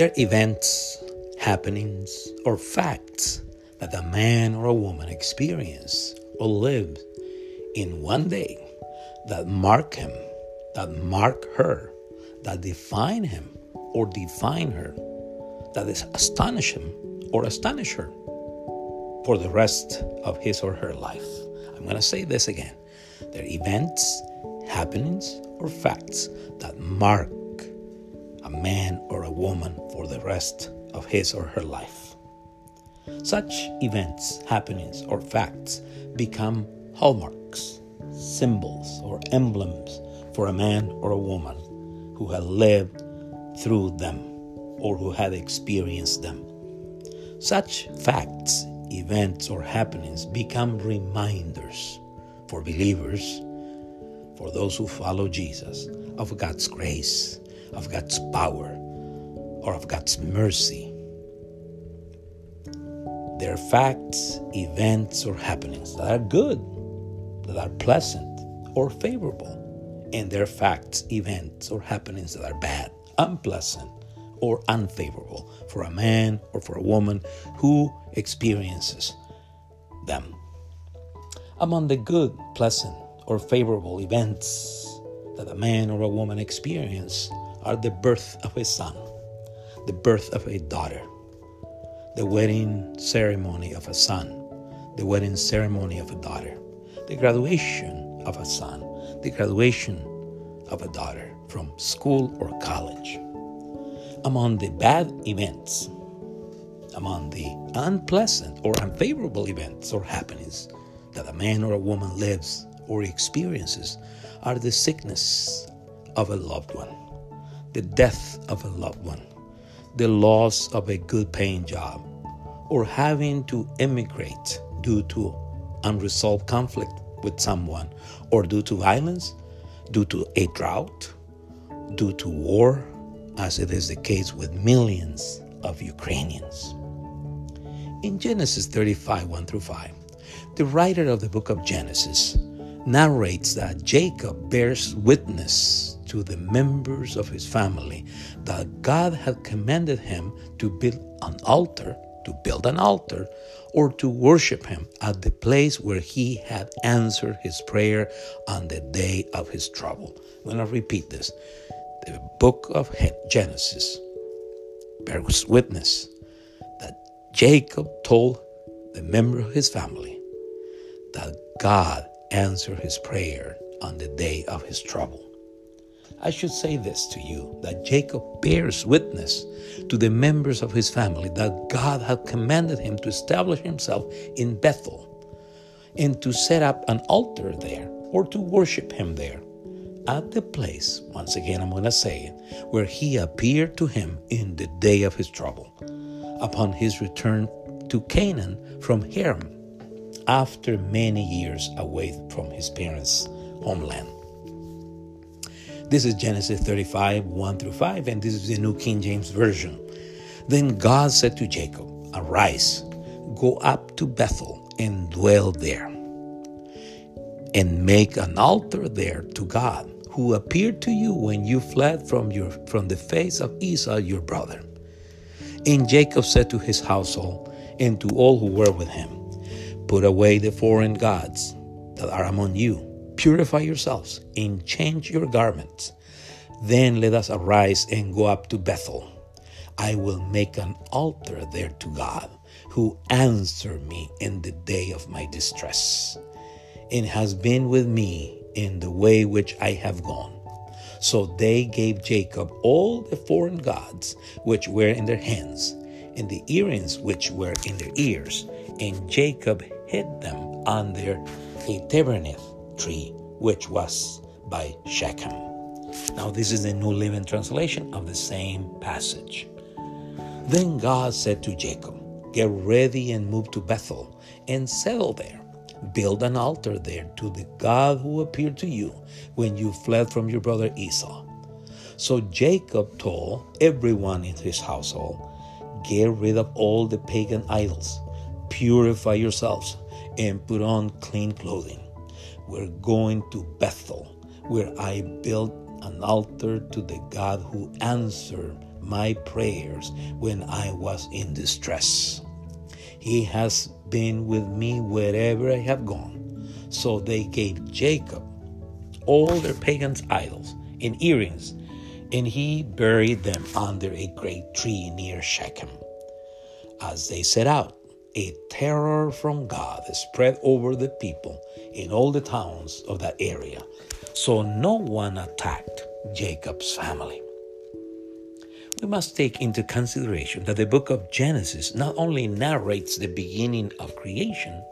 They're events, happenings, or facts that a man or a woman experience or live in one day that mark him, that mark her, that define him or define her, that is astonish him or astonish her for the rest of his or her life. I'm going to say this again. They're events, happenings, or facts that mark a man or a woman for the rest of his or her life. Such events, happenings, or facts become hallmarks, symbols, or emblems for a man or a woman who had lived through them or who had experienced them. Such facts, events, or happenings become reminders for believers, for those who follow Jesus, of God's grace, of God's power, or of God's mercy. They're facts, events, or happenings that are good, that are pleasant, or favorable. And they're facts, events, or happenings that are bad, unpleasant, or unfavorable for a man or for a woman who experiences them. Among the good, pleasant, or favorable events that a man or a woman experience are the birth of a son, the birth of a daughter, the wedding ceremony of a son, the wedding ceremony of a daughter, the graduation of a son, the graduation of a daughter from school or college. Among the bad events, among the unpleasant or unfavorable events or happenings that a man or a woman lives or experiences are the sickness of a loved one, the death of a loved one, the loss of a good paying job, or having to emigrate due to unresolved conflict with someone, or due to violence, due to a drought, due to war, as it is the case with millions of Ukrainians. In Genesis 35 1 through 5, the writer of the book of Genesis narrates that Jacob bears witness to the members of his family that God had commanded him to build an altar, to build an altar, or to worship him at the place where he had answered his prayer on the day of his trouble. I'm going to repeat this. The book of Genesis bears witness that Jacob told the member of his family that God answered his prayer on the day of his trouble. I should say this to you that Jacob bears witness to the members of his family that God had commanded him to establish himself in Bethel and to set up an altar there or to worship him there at the place, once again I'm going to say it, where he appeared to him in the day of his trouble upon his return to Canaan from Haran after many years away from his parents' homeland. This is Genesis 35, 1 through 5, and this is the New King James Version. Then God said to Jacob, Arise, go up to Bethel and dwell there, and make an altar there to God, who appeared to you when you fled from, your, from the face of Esau your brother. And Jacob said to his household and to all who were with him, Put away the foreign gods that are among you Purify yourselves and change your garments. Then let us arise and go up to Bethel. I will make an altar there to God, who answered me in the day of my distress, and has been with me in the way which I have gone. So they gave Jacob all the foreign gods which were in their hands, and the earrings which were in their ears, and Jacob hid them under a terebinth tree, which was by Shechem. Now, this is the New Living Translation of the same passage. Then God said to Jacob, Get ready and move to Bethel and settle there. Build an altar there to the God who appeared to you when you fled from your brother Esau. So Jacob told everyone in his household, Get rid of all the pagan idols, purify yourselves, and put on clean clothing. We're going to Bethel, where I built an altar to the God who answered my prayers when I was in distress. He has been with me wherever I have gone. So they gave Jacob all their pagan idols and earrings, and he buried them under a great tree near Shechem. As they set out, a terror from God spread over the people in all the towns of that area, so no one attacked Jacob's family. We must take into consideration that the book of Genesis not only narrates the beginning of creation,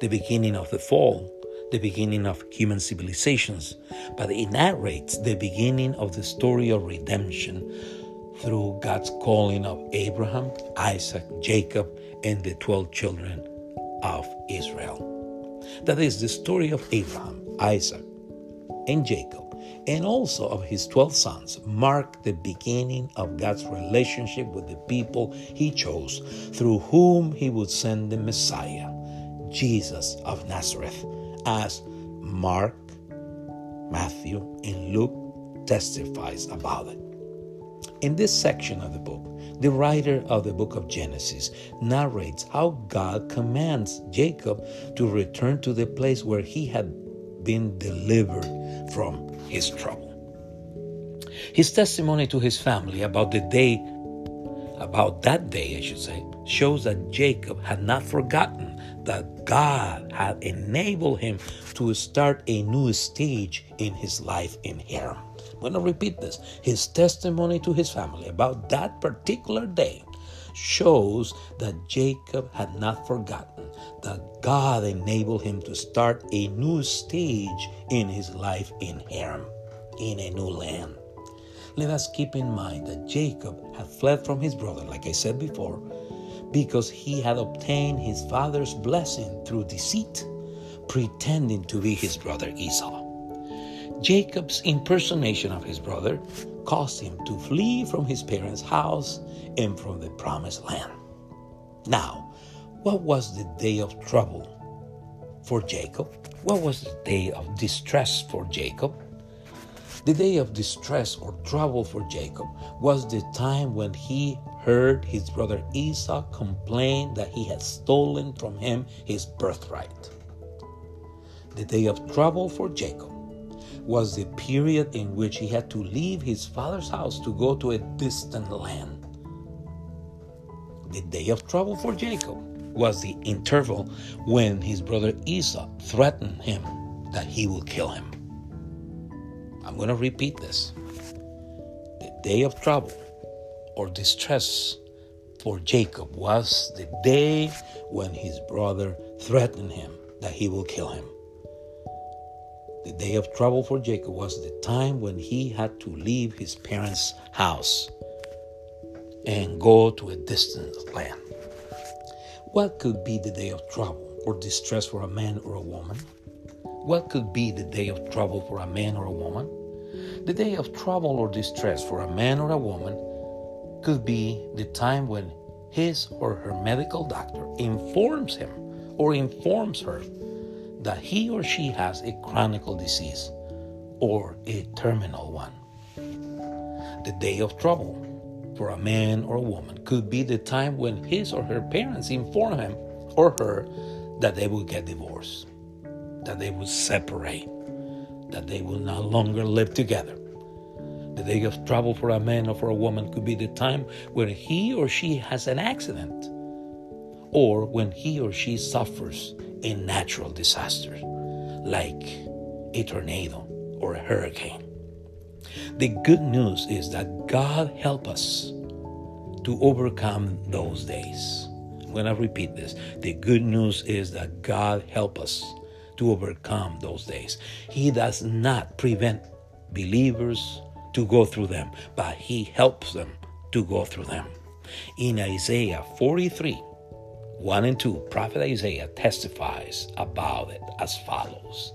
the beginning of the fall, the beginning of human civilizations, but it narrates the beginning of the story of redemption through God's calling of Abraham, Isaac, Jacob, and the 12 children of Israel. That is the story of Abraham, Isaac, and Jacob, and also of his 12 sons, mark the beginning of God's relationship with the people he chose, through whom he would send the Messiah, Jesus of Nazareth, as Mark, Matthew, and Luke testifies about it. In this section of the book, the writer of the book of Genesis narrates how God commands Jacob to return to the place where he had been delivered from his trouble. His testimony to his family about the day, about that day, I should say, shows that Jacob had not forgotten that God had enabled him to start a new stage in his life in Haran. I'm going to repeat this. His testimony to his family about that particular day shows that Jacob had not forgotten that God enabled him to start a new stage in his life in Haran, in a new land. Let us keep in mind that Jacob had fled from his brother, like I said before, because he had obtained his father's blessing through deceit, pretending to be his brother Esau. Jacob's impersonation of his brother caused him to flee from his parents' house and from the promised land. Now, what was the day of trouble for Jacob? What was the day of distress for Jacob? The day of distress or trouble for Jacob was the time when he heard his brother Esau complain that he had stolen from him his birthright. The day of trouble for Jacob was the period in which he had to leave his father's house to go to a distant land. The day of trouble for Jacob was the interval when his brother Esau threatened him that he will kill him. I'm going to repeat this. The day of trouble or distress for Jacob was the day when his brother threatened him that he will kill him. The day of trouble for Jacob was the time when he had to leave his parents' house and go to a distant land. What could be the day of trouble or distress for a man or a woman? What could be the day of trouble for a man or a woman? The day of trouble or distress for a man or a woman could be the time when his or her medical doctor informs him or informs her that he or she has a chronic disease or a terminal one. The day of trouble for a man or a woman could be the time when his or her parents inform him or her that they will get divorced, that they will separate, that they will no longer live together. The day of trouble for a man or for a woman could be the time when he or she has an accident or when he or she suffers a natural disaster like a tornado or a hurricane. The good news is that God help us to overcome those days. I'm going to repeat this. The good news is that God help us to overcome those days. He does not prevent believers to go through them, but he helps them to go through them. In Isaiah 43, 1 and 2, Prophet Isaiah testifies about it as follows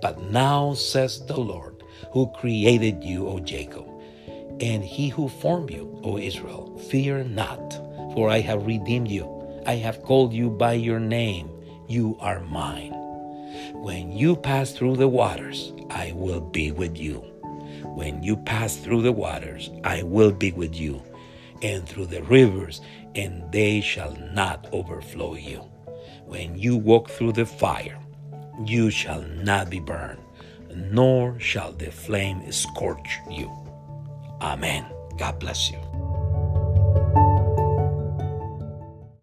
But now says the Lord, who created you, O Jacob, and he who formed you, O Israel, fear not, for I have redeemed you. I have called you by your name. You are mine. When you pass through the waters, I will be with you. When you pass through the waters, I will be with you, and through the rivers, and they shall not overflow you. When you walk through the fire, you shall not be burned, nor shall the flame scorch you. Amen. God bless you.